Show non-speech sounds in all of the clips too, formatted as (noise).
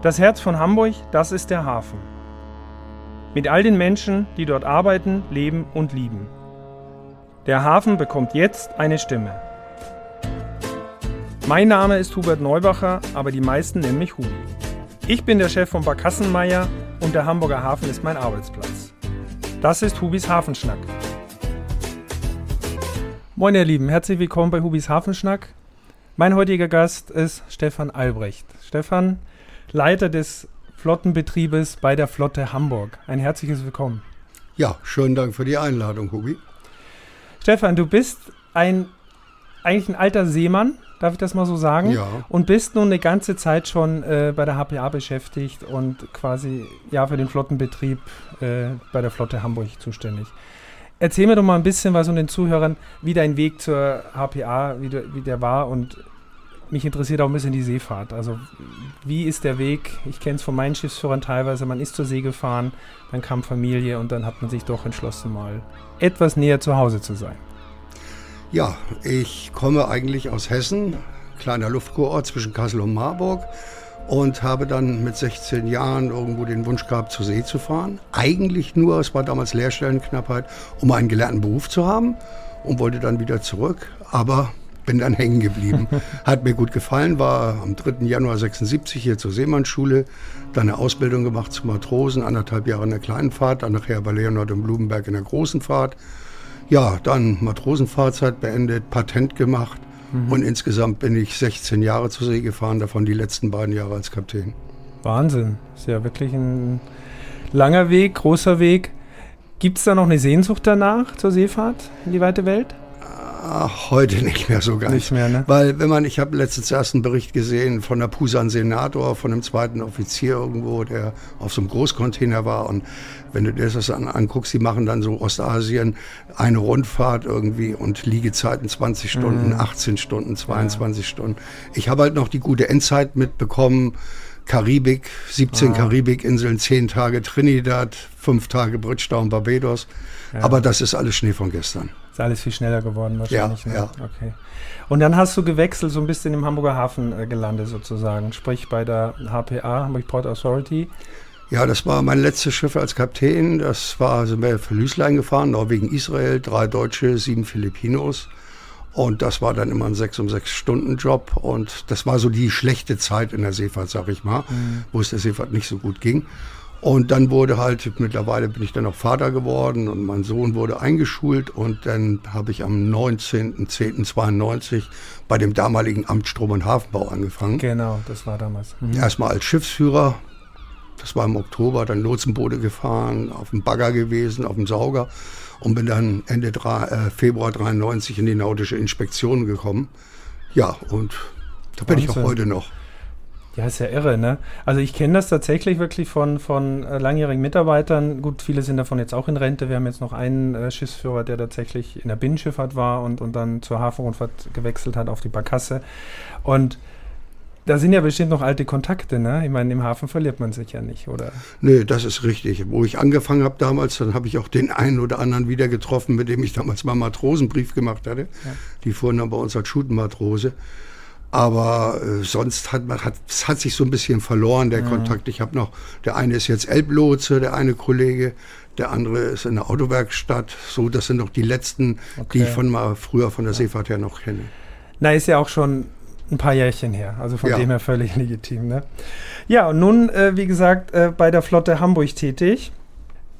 Das Herz von Hamburg, das ist der Hafen. Mit all den Menschen, die dort arbeiten, leben und lieben. Der Hafen bekommt jetzt eine Stimme. Mein Name ist Hubert Neubacher, aber die meisten nennen mich Hubi. Ich bin der Chef von Barkassenmeier und der Hamburger Hafen ist mein Arbeitsplatz. Das ist Hubis Hafenschnack. Moin ihr Lieben, herzlich willkommen bei Hubis Hafenschnack. Mein heutiger Gast ist Stefan Albrecht. Stefan, Leiter des Flottenbetriebes bei der Flotte Hamburg. Ein herzliches Willkommen. Ja, schönen Dank für die Einladung, Hubi. Stefan, du bist ein eigentlich ein alter Seemann, darf ich das mal so sagen? Ja. Und bist nun eine ganze Zeit schon äh, bei der HPA beschäftigt und quasi ja für den Flottenbetrieb äh, bei der Flotte Hamburg zuständig. Erzähl mir doch mal ein bisschen was um den Zuhörern, wie dein Weg zur HPA, wie, du, wie der war und mich interessiert auch ein bisschen die Seefahrt. Also wie ist der Weg? Ich kenne es von meinen Schiffsführern teilweise, man ist zur See gefahren, dann kam Familie und dann hat man sich doch entschlossen, mal etwas näher zu Hause zu sein. Ja, ich komme eigentlich aus Hessen, kleiner Luftkurort zwischen Kassel und Marburg und habe dann mit 16 Jahren irgendwo den Wunsch gehabt, zur See zu fahren. Eigentlich nur, es war damals Lehrstellenknappheit, um einen gelernten Beruf zu haben und wollte dann wieder zurück. Aber bin dann hängen geblieben. (laughs) Hat mir gut gefallen, war am 3. Januar 76 hier zur Seemannsschule, dann eine Ausbildung gemacht zum Matrosen, anderthalb Jahre in der kleinen Fahrt, dann nachher bei Leonard und Blumenberg in der großen Fahrt. Ja, dann Matrosenfahrzeit beendet, Patent gemacht mhm. und insgesamt bin ich 16 Jahre zur See gefahren, davon die letzten beiden Jahre als Kapitän. Wahnsinn, ist ja wirklich ein langer Weg, großer Weg. Gibt es da noch eine Sehnsucht danach zur Seefahrt in die weite Welt? Ach, heute nicht mehr so ganz. Nicht mehr, ne? Weil, wenn man, ich habe letztens erst einen Bericht gesehen von der Pusan Senator, von einem zweiten Offizier irgendwo, der auf so einem Großcontainer war. Und wenn du dir das an, anguckst, die machen dann so Ostasien eine Rundfahrt irgendwie und Liegezeiten 20 Stunden, mhm. 18 Stunden, 22 ja. Stunden. Ich habe halt noch die gute Endzeit mitbekommen. Karibik, 17 ah. Karibikinseln, 10 Tage Trinidad, 5 Tage Bridgetown, Barbados. Ja. Aber das ist alles Schnee von gestern. Ist alles viel schneller geworden wahrscheinlich. Ja, ne? ja. Okay. Und dann hast du gewechselt, so ein bisschen im Hamburger Hafen äh, gelandet sozusagen, sprich bei der HPA, Hamburg Port Authority. Ja, das war mein letztes Schiff als Kapitän. Das war, sind wir für Lüßlein gefahren, Norwegen, Israel, drei Deutsche, sieben Filipinos. Und das war dann immer ein sechs um sechs Stunden Job. Und das war so die schlechte Zeit in der Seefahrt, sag ich mal, mhm. wo es der Seefahrt nicht so gut ging. Und dann wurde halt, mittlerweile bin ich dann auch Vater geworden und mein Sohn wurde eingeschult und dann habe ich am 19.10.92 bei dem damaligen Amt Strom- und Hafenbau angefangen. Genau, das war damals. Mhm. Erstmal als Schiffsführer, das war im Oktober, dann Lotsenboote gefahren, auf dem Bagger gewesen, auf dem Sauger und bin dann Ende äh, Februar 93 in die nautische Inspektion gekommen. Ja, und da bin Wahnsinn. ich auch heute noch. Ja, ist ja irre, ne? Also ich kenne das tatsächlich wirklich von, von äh, langjährigen Mitarbeitern. Gut, viele sind davon jetzt auch in Rente. Wir haben jetzt noch einen äh, Schiffsführer, der tatsächlich in der Binnenschifffahrt war und, und dann zur Hafenrundfahrt gewechselt hat auf die Barkasse. Und da sind ja bestimmt noch alte Kontakte, ne? Ich meine, im Hafen verliert man sich ja nicht, oder? Nee, das ist richtig. Wo ich angefangen habe damals, dann habe ich auch den einen oder anderen wieder getroffen, mit dem ich damals mal Matrosenbrief gemacht hatte. Ja. Die fuhren dann bei uns als Schutenmatrose. Aber äh, sonst hat man hat es hat sich so ein bisschen verloren der mhm. Kontakt. Ich habe noch der eine ist jetzt Elblotse, der eine Kollege, der andere ist in der Autowerkstatt. So, das sind noch die letzten, okay. die ich von mal früher von der ja. Seefahrt her noch kenne. Na, ist ja auch schon ein paar Jährchen her, also von ja. dem her völlig (laughs) legitim. Ne? Ja, und nun, äh, wie gesagt, äh, bei der Flotte Hamburg tätig.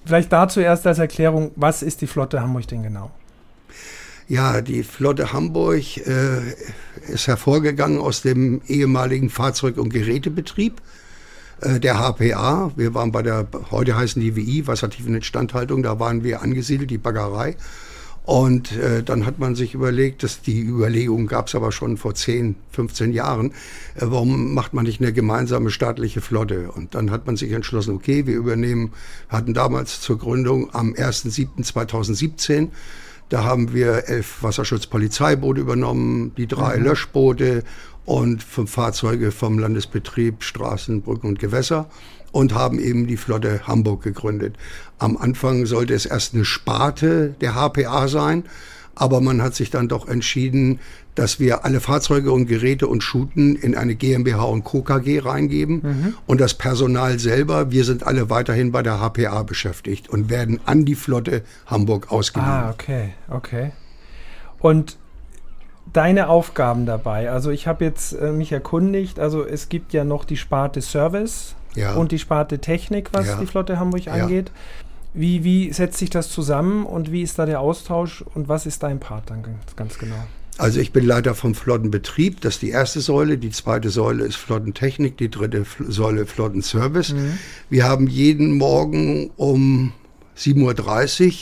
Vielleicht dazu erst als Erklärung, was ist die Flotte Hamburg denn genau? Ja, die Flotte Hamburg äh, ist hervorgegangen aus dem ehemaligen Fahrzeug- und Gerätebetrieb äh, der HPA. Wir waren bei der, heute heißen die WI, Wassertiefen Instandhaltung, da waren wir angesiedelt, die Baggerei. Und äh, dann hat man sich überlegt, dass die Überlegung gab es aber schon vor 10, 15 Jahren, äh, warum macht man nicht eine gemeinsame staatliche Flotte? Und dann hat man sich entschlossen, okay, wir übernehmen, hatten damals zur Gründung am 1.7.2017 da haben wir elf Wasserschutzpolizeiboote übernommen, die drei mhm. Löschboote und fünf Fahrzeuge vom Landesbetrieb Straßen, Brücken und Gewässer und haben eben die Flotte Hamburg gegründet. Am Anfang sollte es erst eine Sparte der HPA sein, aber man hat sich dann doch entschieden, dass wir alle Fahrzeuge und Geräte und Schuten in eine GmbH und Co. KG reingeben mhm. und das Personal selber, wir sind alle weiterhin bei der HPA beschäftigt und werden an die Flotte Hamburg ausgeliehen. Ah, okay, okay. Und deine Aufgaben dabei? Also ich habe jetzt äh, mich erkundigt, also es gibt ja noch die Sparte Service ja. und die Sparte Technik, was ja. die Flotte Hamburg ja. angeht. Wie, wie setzt sich das zusammen und wie ist da der Austausch und was ist dein Part dann ganz genau? Also ich bin Leiter vom Flottenbetrieb, das ist die erste Säule. Die zweite Säule ist Flottentechnik, die dritte Säule Flottenservice. Mhm. Wir haben jeden Morgen um 7.30 Uhr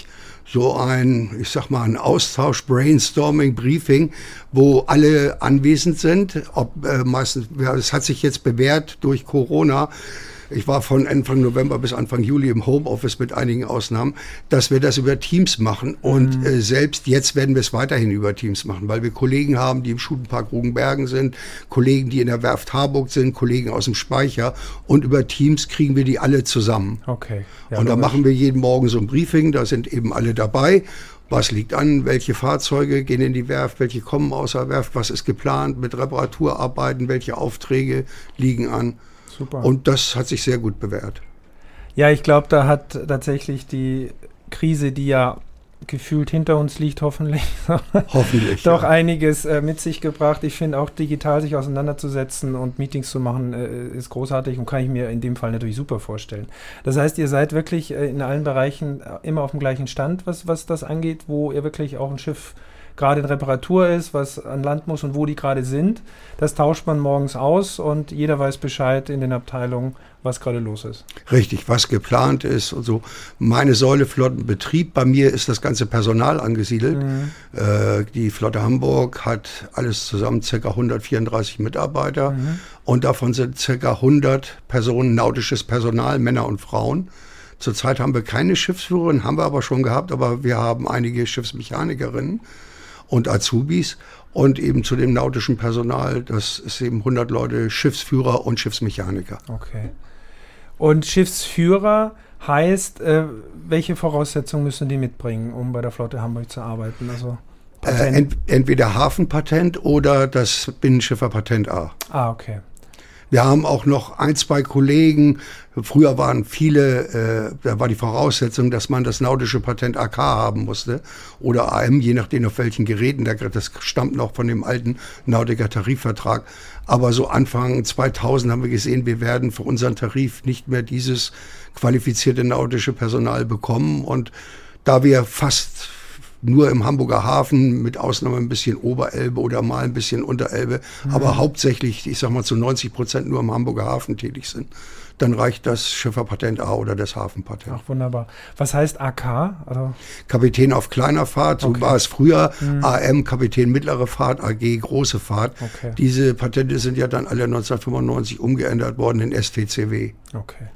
so ein, ich sag mal, ein Austausch, Brainstorming, Briefing, wo alle anwesend sind. Ob, äh, meistens, es hat sich jetzt bewährt durch Corona, ich war von Anfang November bis Anfang Juli im Homeoffice mit einigen Ausnahmen, dass wir das über Teams machen. Und mhm. äh, selbst jetzt werden wir es weiterhin über Teams machen, weil wir Kollegen haben, die im Schulenpark Rugenbergen sind, Kollegen, die in der Werft Harburg sind, Kollegen aus dem Speicher. Und über Teams kriegen wir die alle zusammen. Okay. Ja, und da machen wir jeden Morgen so ein Briefing, da sind eben alle dabei was liegt an, welche Fahrzeuge gehen in die Werft, welche kommen aus der Werft, was ist geplant mit Reparaturarbeiten, welche Aufträge liegen an. Super. Und das hat sich sehr gut bewährt. Ja, ich glaube, da hat tatsächlich die Krise, die ja gefühlt hinter uns liegt, hoffentlich. (laughs) hoffentlich. doch ja. einiges äh, mit sich gebracht. Ich finde auch digital sich auseinanderzusetzen und Meetings zu machen, äh, ist großartig und kann ich mir in dem Fall natürlich super vorstellen. Das heißt, ihr seid wirklich äh, in allen Bereichen äh, immer auf dem gleichen Stand, was, was das angeht, wo ihr wirklich auch ein Schiff gerade in Reparatur ist, was an Land muss und wo die gerade sind. Das tauscht man morgens aus und jeder weiß Bescheid in den Abteilungen, was gerade los ist. Richtig, was geplant ist und so. Meine Säule Flottenbetrieb, bei mir ist das ganze Personal angesiedelt. Mhm. Äh, die Flotte Hamburg hat alles zusammen ca. 134 Mitarbeiter mhm. und davon sind ca. 100 Personen nautisches Personal, Männer und Frauen. Zurzeit haben wir keine Schiffsführerin, haben wir aber schon gehabt, aber wir haben einige Schiffsmechanikerinnen und Azubis und eben zu dem nautischen Personal, das ist eben 100 Leute, Schiffsführer und Schiffsmechaniker. Okay. Und Schiffsführer heißt, äh, welche Voraussetzungen müssen die mitbringen, um bei der Flotte Hamburg zu arbeiten? Also äh, ent entweder Hafenpatent oder das Binnenschifferpatent A. Ah, okay. Wir haben auch noch ein, zwei Kollegen. Früher waren viele, äh, da war die Voraussetzung, dass man das nautische Patent AK haben musste oder AM, je nachdem auf welchen Geräten. Das stammt noch von dem alten Nautiker Tarifvertrag. Aber so Anfang 2000 haben wir gesehen, wir werden für unseren Tarif nicht mehr dieses qualifizierte nautische Personal bekommen. Und da wir fast nur im Hamburger Hafen, mit Ausnahme ein bisschen Oberelbe oder mal ein bisschen Unterelbe, mhm. aber hauptsächlich, ich sag mal, zu 90 Prozent nur im Hamburger Hafen tätig sind. Dann reicht das Schifferpatent A oder das Hafenpatent. Ach, wunderbar. Was heißt AK? Also Kapitän auf kleiner Fahrt, so okay. war es früher. Mhm. AM, Kapitän mittlere Fahrt, AG große Fahrt. Okay. Diese Patente sind ja dann alle 1995 umgeändert worden in STCW. Okay.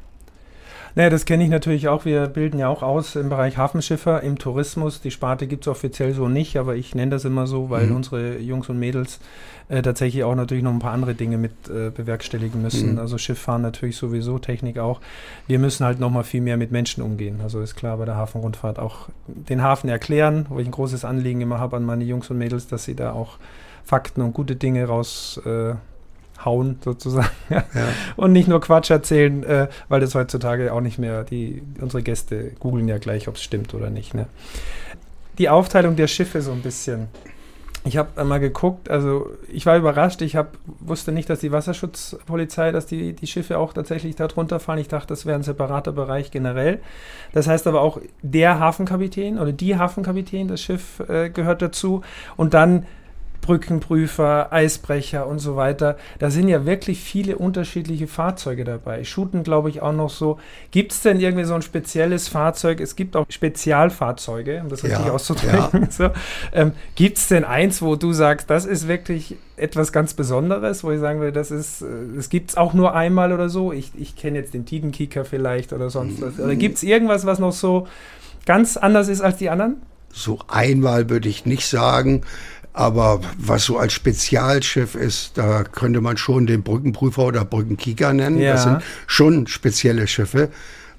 Naja, das kenne ich natürlich auch. Wir bilden ja auch aus im Bereich Hafenschiffer, im Tourismus. Die Sparte gibt es offiziell so nicht, aber ich nenne das immer so, weil mhm. unsere Jungs und Mädels äh, tatsächlich auch natürlich noch ein paar andere Dinge mit äh, bewerkstelligen müssen. Mhm. Also Schifffahren natürlich sowieso, Technik auch. Wir müssen halt noch mal viel mehr mit Menschen umgehen. Also ist klar bei der Hafenrundfahrt auch den Hafen erklären, wo ich ein großes Anliegen immer habe an meine Jungs und Mädels, dass sie da auch Fakten und gute Dinge raus äh, hauen sozusagen ja. und nicht nur Quatsch erzählen, äh, weil das heutzutage auch nicht mehr, die, unsere Gäste googeln ja gleich, ob es stimmt oder nicht. Ne? Die Aufteilung der Schiffe so ein bisschen. Ich habe mal geguckt, also ich war überrascht, ich hab, wusste nicht, dass die Wasserschutzpolizei, dass die, die Schiffe auch tatsächlich darunter fallen. Ich dachte, das wäre ein separater Bereich generell. Das heißt aber auch, der Hafenkapitän oder die Hafenkapitän, das Schiff äh, gehört dazu. Und dann Brückenprüfer, Eisbrecher und so weiter. Da sind ja wirklich viele unterschiedliche Fahrzeuge dabei. Shooten, glaube ich, auch noch so. Gibt es denn irgendwie so ein spezielles Fahrzeug? Es gibt auch Spezialfahrzeuge, um das richtig ja, auszudrücken. Ja. (laughs) So. Ähm, gibt es denn eins, wo du sagst, das ist wirklich etwas ganz Besonderes, wo ich sagen will, das ist, es äh, gibt es auch nur einmal oder so? Ich, ich kenne jetzt den Tidenkicker vielleicht oder sonst was. Oder gibt es irgendwas, was noch so ganz anders ist als die anderen? So einmal würde ich nicht sagen. Aber was so als Spezialschiff ist, da könnte man schon den Brückenprüfer oder Brückenkieker nennen. Ja. Das sind schon spezielle Schiffe.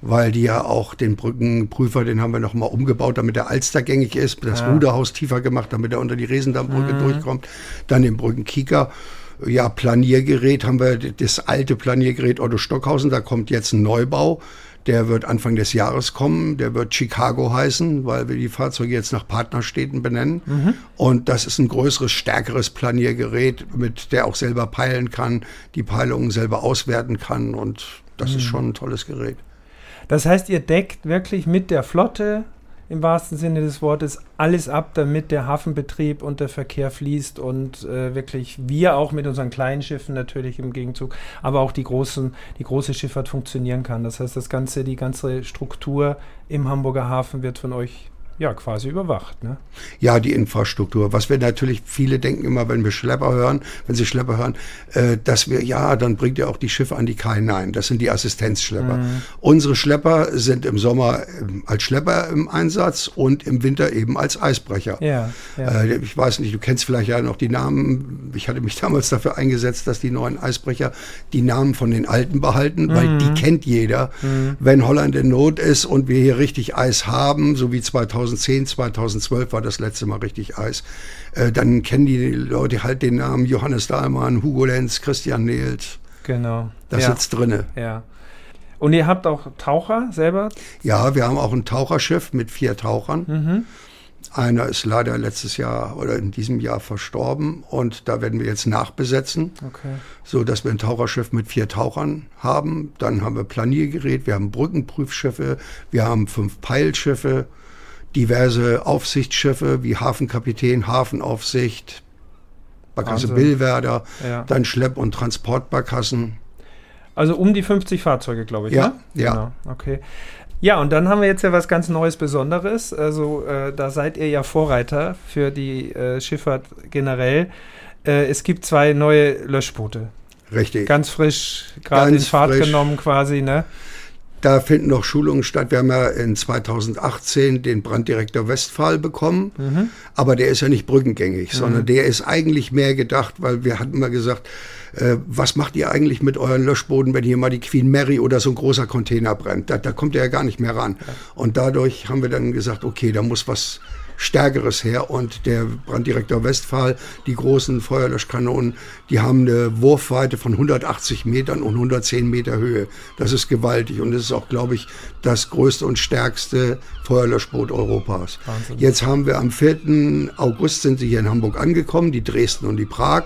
weil die ja auch den Brückenprüfer, den haben wir nochmal umgebaut, damit er alstergängig ist, das Ah. Ruderhaus tiefer gemacht, damit er unter die Riesendammbrücke Mhm. durchkommt, dann den Brückenkieker. Ja, Planiergerät haben wir das alte Planiergerät Otto Stockhausen, da kommt jetzt ein Neubau. Der wird Anfang des Jahres kommen. Der wird Chicago heißen, weil wir die Fahrzeuge jetzt nach Partnerstädten benennen. Und das ist ein größeres, stärkeres Planiergerät, mit der auch selber peilen kann, die Peilungen selber auswerten kann. Und das ist schon ein tolles Gerät. Das heißt, ihr deckt wirklich mit der Flotte im wahrsten Sinne des Wortes alles ab, damit der Hafenbetrieb und der Verkehr fließt und äh, wirklich wir auch mit unseren kleinen Schiffen natürlich im Gegenzug, aber auch die großen, die große Schifffahrt funktionieren kann. Das heißt, das ganze, die ganze Struktur im Hamburger Hafen wird von euch ja quasi überwacht. Ne? Ja, die Infrastruktur. Was wir natürlich, viele denken immer, wenn wir Schlepper hören, wenn sie Schlepper hören, äh, dass wir, ja, dann bringt ihr auch die Schiffe an die Kai. Nein, das sind die Assistenzschlepper. Unsere Schlepper sind im Sommer ähm, als Schlepper im Einsatz und im Winter eben als Eisbrecher. Ja, ja. Äh, ich weiß nicht, du kennst vielleicht ja noch die Namen. Ich hatte mich (laughs) damals dafür eingesetzt, dass die neuen Eisbrecher die Namen von den alten behalten, weil die kennt jeder. Wenn Holland in Not ist und wir hier richtig Eis haben, so wie 2010, 2012 war das letzte Mal richtig Eis, äh, dann kennen die Leute halt den Namen Johannes Dahlmann, Hugo Lenz, Christian Nehlt. genau. Das ja, sitzt drinne. ja. Und ihr habt auch Taucher selber? Ja, wir haben auch ein Taucherschiff mit vier Tauchern. Mhm. Einer ist leider letztes Jahr oder in diesem Jahr verstorben und da werden wir jetzt nachbesetzen, Okay. so dass wir ein Taucherschiff mit vier Tauchern haben. Dann haben wir Planiergerät, wir haben Brückenprüfschiffe, wir haben fünf Peilschiffe, diverse Aufsichtsschiffe wie Hafenkapitän, Hafenaufsicht, Barkasse Wahnsinn. Billwerder, Ja. dann Schlepp- und Transportbarkassen. Also um die 50 Fahrzeuge, glaube ich. Ja, ne? ja. Genau, okay. Ja, und dann haben wir jetzt ja was ganz Neues, Besonderes. Also äh, da seid ihr ja Vorreiter für die äh, Schifffahrt generell. Äh, es gibt zwei neue Löschboote. Richtig. Ganz frisch, gerade in Fahrt frisch. genommen quasi, ne? Da finden noch Schulungen statt. Wir haben ja in 2018 den Branddirektor Westphal bekommen, Mhm. aber der ist ja nicht brückengängig, sondern der ist eigentlich mehr gedacht, weil wir hatten mal gesagt, äh, was macht ihr eigentlich mit euren Löschbooten, wenn hier mal die Queen Mary oder so ein großer Container brennt? Da, da kommt ihr ja gar nicht mehr ran. Und dadurch haben wir dann gesagt, okay, da muss was Stärkeres her. Und der Branddirektor Westphal, die großen Feuerlöschkanonen, die haben eine Wurfweite von 180 Metern und 110 Meter Höhe. Das ist gewaltig und das ist auch, glaube ich, das größte und stärkste Feuerlöschboot Europas. Wahnsinn. Jetzt haben wir am 4. August sind sie hier in Hamburg angekommen, die Dresden und die Prag.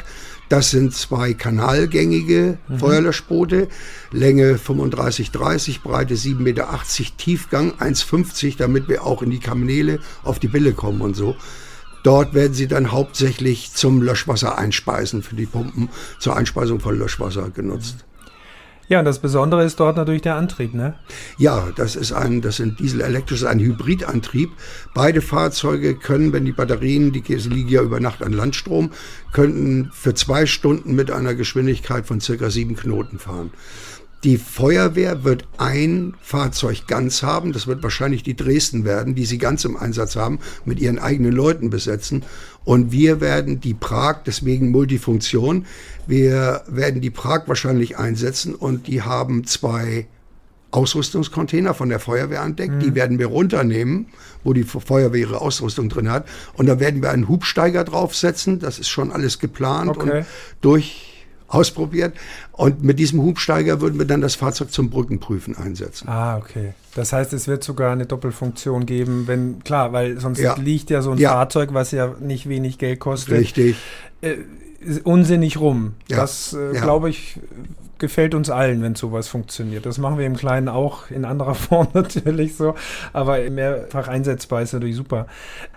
Das sind zwei kanalgängige Feuerlöschboote, Länge 35, 30, Breite 7,80 Meter, Tiefgang 1,50, damit wir auch in die Kanäle auf die Bille kommen und so. Dort werden sie dann hauptsächlich zum Löschwasser einspeisen, für die Pumpen zur Einspeisung von Löschwasser genutzt. Ja, und das Besondere ist dort natürlich der Antrieb, ne? Ja, das ist ein, das sind dieselelektrisch, ein Hybridantrieb. Beide Fahrzeuge können, wenn die Batterien, die sie liegen ja über Nacht an Landstrom, könnten für zwei Stunden mit einer Geschwindigkeit von circa sieben Knoten fahren. Die Feuerwehr wird ein Fahrzeug ganz haben, das wird wahrscheinlich die Dresden werden, die sie ganz im Einsatz haben, mit ihren eigenen Leuten besetzen. Und wir werden die Prag, deswegen Multifunktion, wir werden die Prag wahrscheinlich einsetzen und die haben zwei Ausrüstungscontainer von der Feuerwehr an Deck. Die werden wir runternehmen, wo die Feuerwehr ihre Ausrüstung drin hat. Und da werden wir einen Hubsteiger draufsetzen. Das ist schon alles geplant Okay. und durch ausprobiert. Und mit diesem Hubsteiger würden wir dann das Fahrzeug zum Brückenprüfen einsetzen. Ah, okay. Das heißt, es wird sogar eine Doppelfunktion geben, wenn, klar, weil sonst Ja. liegt ja so ein Ja. Fahrzeug, was ja nicht wenig Geld kostet, Richtig. äh, unsinnig rum. Ja. Das, äh, glaube ich, gefällt uns allen, wenn sowas funktioniert. Das machen wir im Kleinen auch, in anderer (laughs) Form natürlich so, aber mehrfach einsetzbar ist natürlich super.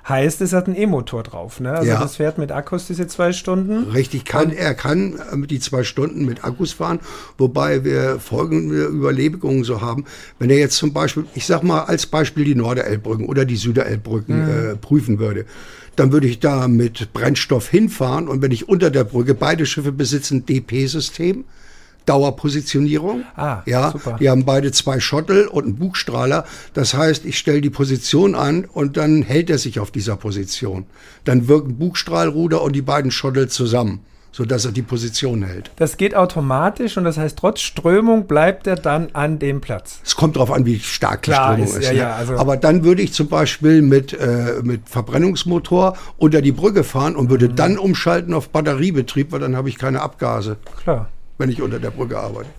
Heißt, es hat einen E-Motor drauf, ne? Also Ja. das fährt mit Akkus diese zwei Stunden. Richtig, kann, er kann äh, die zwei Stunden mit Akkus fahren, wobei wir folgende Überlegungen so haben. Wenn er jetzt zum Beispiel, ich sag mal als Beispiel die Norderelbbrücken oder die Süderelbbrücken äh, prüfen würde, dann würde ich da mit Brennstoff hinfahren und wenn ich unter der Brücke, beide Schiffe besitzen DP-System, Dauerpositionierung. Ah, ja, super. die haben beide zwei Schottel und einen Bugstrahler. Das heißt, ich stelle die Position an und dann hält er sich auf dieser Position. Dann wirken Bugstrahlruder und die beiden Schottel zusammen. sodass er die Position hält. Das geht automatisch und das heißt, trotz Strömung bleibt er dann an dem Platz. Es kommt darauf an, wie stark die Klar, Strömung ist- ja, ne? ja, also- Aber dann würde ich zum Beispiel mit, äh, mit Verbrennungsmotor unter die Brücke fahren und Mhm. würde dann umschalten auf Batteriebetrieb, weil dann habe ich keine Abgase, Klar. Wenn ich unter der Brücke arbeite.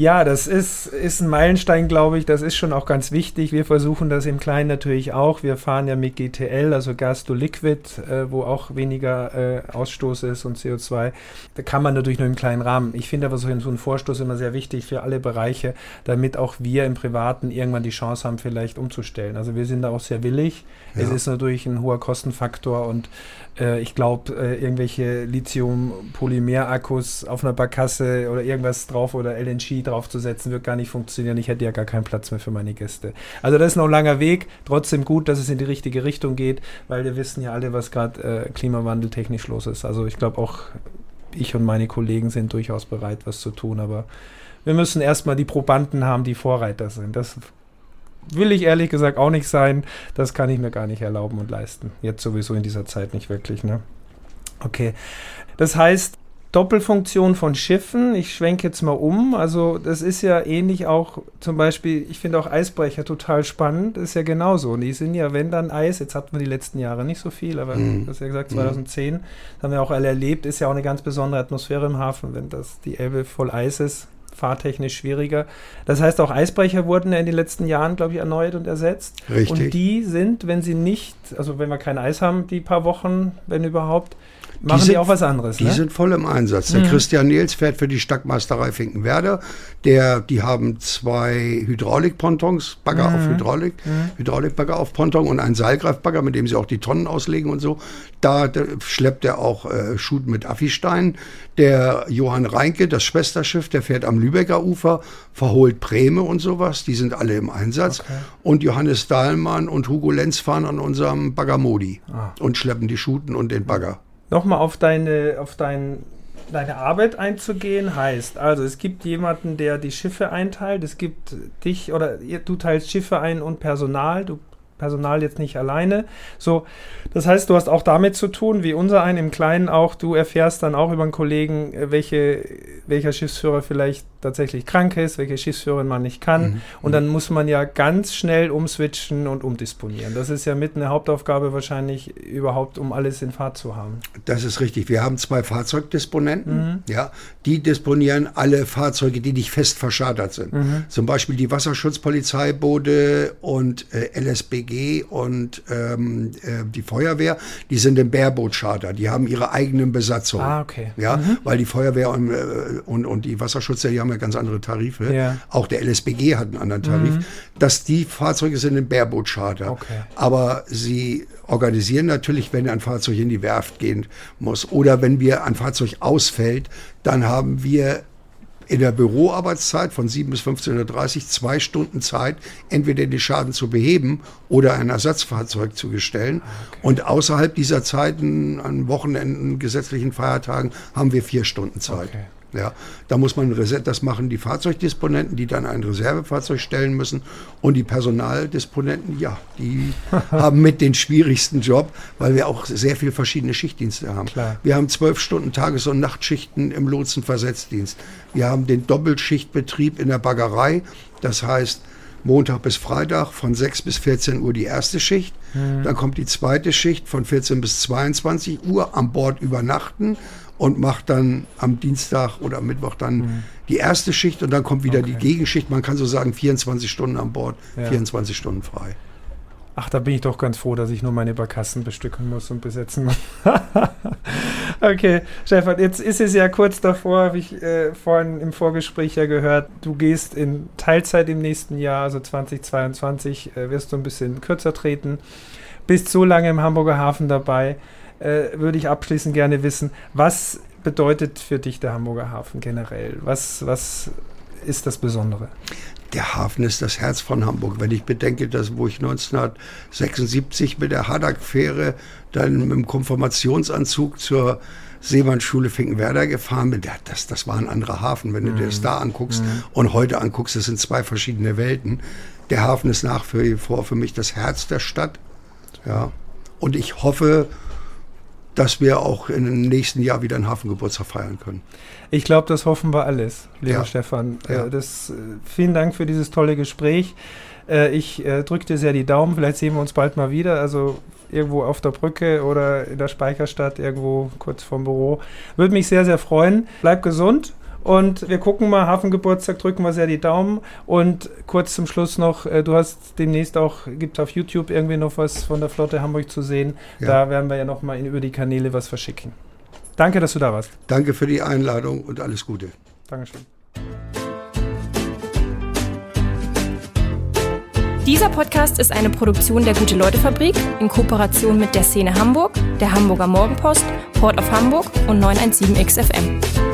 Ja, das ist, ist ein Meilenstein, glaube ich. Das ist schon auch ganz wichtig. Wir versuchen das im Kleinen natürlich auch. Wir fahren ja mit GTL, also Gas to Liquid, äh, wo auch weniger äh, Ausstoß ist und CO2. Da kann man natürlich nur im kleinen Rahmen. Ich finde aber so ein, so Vorstoß immer sehr wichtig für alle Bereiche, damit auch wir im Privaten irgendwann die Chance haben, vielleicht umzustellen. Also wir sind da auch sehr willig. Es Ja. ist natürlich ein hoher Kostenfaktor und äh, ich glaube, äh, irgendwelche Lithium-Polymer-Akkus auf einer Barkasse oder irgendwas drauf oder LNG draufzusetzen, wird gar nicht funktionieren. Ich hätte ja gar keinen Platz mehr für meine Gäste. Also das ist noch ein langer Weg. Trotzdem gut, dass es in die richtige Richtung geht, weil wir wissen ja alle, was gerade äh, klimawandeltechnisch los ist. Also ich glaube auch, ich und meine Kollegen sind durchaus bereit, was zu tun, aber wir müssen erstmal die Probanden haben, die Vorreiter sind. Das will ich ehrlich gesagt auch nicht sein. Das kann ich mir gar nicht erlauben und leisten. Jetzt sowieso in dieser Zeit nicht wirklich. Ne? Okay. Das heißt, Doppelfunktion von Schiffen. Ich schwenke jetzt mal um. Also, das ist ja ähnlich auch zum Beispiel, ich finde auch Eisbrecher total spannend. Das ist ja genauso. Und die sind ja, wenn dann Eis, jetzt hatten wir die letzten Jahre nicht so viel, aber Mhm. du hast ja gesagt, Mhm. 2010 das haben wir auch alle erlebt, ist ja auch eine ganz besondere Atmosphäre im Hafen, wenn das die Elbe voll Eis ist. Fahrtechnisch schwieriger. Das heißt, auch Eisbrecher wurden ja in den letzten Jahren, glaube ich, erneuert und ersetzt. Richtig. Und die sind, wenn sie nicht, also wenn wir kein Eis haben, die paar Wochen, wenn überhaupt, machen die, sind- auch was anderes. Die ne? sind voll im Einsatz. Der Mhm. Christian Nils fährt für die Stackmeisterei Finkenwerder. Der, die haben zwei Hydraulikpontons, Bagger auf Mhm. Hydraulik, Mhm. Hydraulikbagger auf Ponton und einen Seilgreifbagger, mit dem sie auch die Tonnen auslegen und so. Da, da schleppt er auch äh, Schut mit Affistein. Der Johann Reinke, das Schwesterschiff, der fährt am Lübecker Ufer, verholt Präme und sowas. Die sind alle im Einsatz. Okay. Und Johannes Dahlmann und Hugo Lenz fahren an unserem Bagger Modi Ah. und schleppen die Schuten und den Bagger. Nochmal auf deine, auf dein, deine Arbeit einzugehen, heißt, also es gibt jemanden, der die Schiffe einteilt, es gibt dich oder du teilst Schiffe ein und Personal, du Personal jetzt nicht alleine. So, das heißt, du hast auch damit zu tun, wie unser ein im Kleinen auch, du erfährst dann auch über einen Kollegen, äh, welche, welcher Schiffsführer vielleicht tatsächlich krank ist, welche Schiffsführerin man nicht kann. Mhm. Und dann muss man ja ganz schnell umswitchen und umdisponieren. Das ist ja mit eine Hauptaufgabe wahrscheinlich überhaupt, um alles in Fahrt zu haben. Das ist richtig. Wir haben zwei Fahrzeugdisponenten. Mhm. Ja, die disponieren alle Fahrzeuge, die nicht fest verschartert sind. Mhm. Zum Beispiel die Wasserschutzpolizeiboote und äh, LSBG und ähm, äh, die Feuerwehr. Die sind im Bareboot-Charter. Die haben ihre eigenen Besatzungen. Ah, okay. Ja, weil die Feuerwehr und, äh, und, und die Wasserschützer, die haben ja ganz andere Tarife. Ja. Auch der LSBG hat einen anderen Tarif. Mhm. Dass die Fahrzeuge sind im Bareboot-Charter. Okay. Aber sie organisieren natürlich, wenn ein Fahrzeug in die Werft gehen muss oder wenn wir ein Fahrzeug ausfällt, dann haben wir in der Büroarbeitszeit von 7 bis 15.30 Uhr zwei Stunden Zeit, entweder den Schaden zu beheben oder ein Ersatzfahrzeug zu bestellen. Und außerhalb dieser Zeiten, an Wochenenden, gesetzlichen Feiertagen, haben wir vier Stunden Zeit. Okay. Ja, da muss man Reset, das machen die Fahrzeugdisponenten, die dann ein Reservefahrzeug stellen müssen. Und die Personaldisponenten, ja, die (laughs) haben mit den schwierigsten Job, weil wir auch sehr viel verschiedene Schichtdienste haben. Klar. Wir haben zwölf Stunden Tages- und Nachtschichten im Lotsenversetzdienst. Wir haben den Doppelschichtbetrieb in der Baggerei. Das heißt, Montag bis Freitag von 6 bis 14 Uhr die erste Schicht. Dann kommt die zweite Schicht von 14 bis 22 Uhr am Bord übernachten und macht dann am Dienstag oder am Mittwoch dann die erste Schicht und dann kommt wieder die Okay. Gegenschicht. Man kann so sagen 24 Stunden an Bord, Ja. 24 Stunden frei. Ach, da bin ich doch ganz froh, dass ich nur meine Barkassen bestücken muss und besetzen muss. (laughs) okay, Stefan, jetzt ist es ja kurz davor, habe ich äh, vorhin im Vorgespräch ja gehört, du gehst in Teilzeit im nächsten Jahr, also 2022, äh, wirst du ein bisschen kürzer treten, bist so lange im Hamburger Hafen dabei, äh, würde ich abschließend gerne wissen, was bedeutet für dich der Hamburger Hafen generell? Was, was ist das Besondere? Der Hafen ist das Herz von Hamburg. Wenn ich bedenke, dass wo ich 1976 mit der Haddock-Fähre dann mit dem Konfirmationsanzug zur Seemannsschule Finkenwerder gefahren bin, das, das war ein anderer Hafen. Wenn du dir das da anguckst und heute anguckst, das sind zwei verschiedene Welten. Der Hafen ist nach wie vor für mich das Herz der Stadt. Ja. Und ich hoffe, dass wir auch im nächsten Jahr wieder einen Hafengeburtstag feiern können. Ich glaube, das hoffen wir alles, lieber Ja. Stefan. Ja. Äh, das, äh, vielen Dank für dieses tolle Gespräch. Äh, ich drücke dir sehr die Daumen. Vielleicht sehen wir uns bald mal wieder. Also irgendwo auf der Brücke oder in der Speicherstadt, irgendwo kurz vorm Büro. Würde mich sehr, sehr freuen. Bleib gesund. Und wir gucken mal, Hafengeburtstag drücken wir sehr die Daumen. Und kurz zum Schluss noch, äh, du hast demnächst auch, gibt auf YouTube irgendwie noch was von der Flotte Hamburg zu sehen. Ja. Da werden wir ja nochmal über die Kanäle was verschicken. Danke, dass du da warst. Danke für die Einladung und alles Gute. Dankeschön. Dieser Podcast ist eine Produktion der Gute-Leute-Fabrik in Kooperation mit der Szene Hamburg, der Hamburger Morgenpost, Port of Hamburg und 917XFM.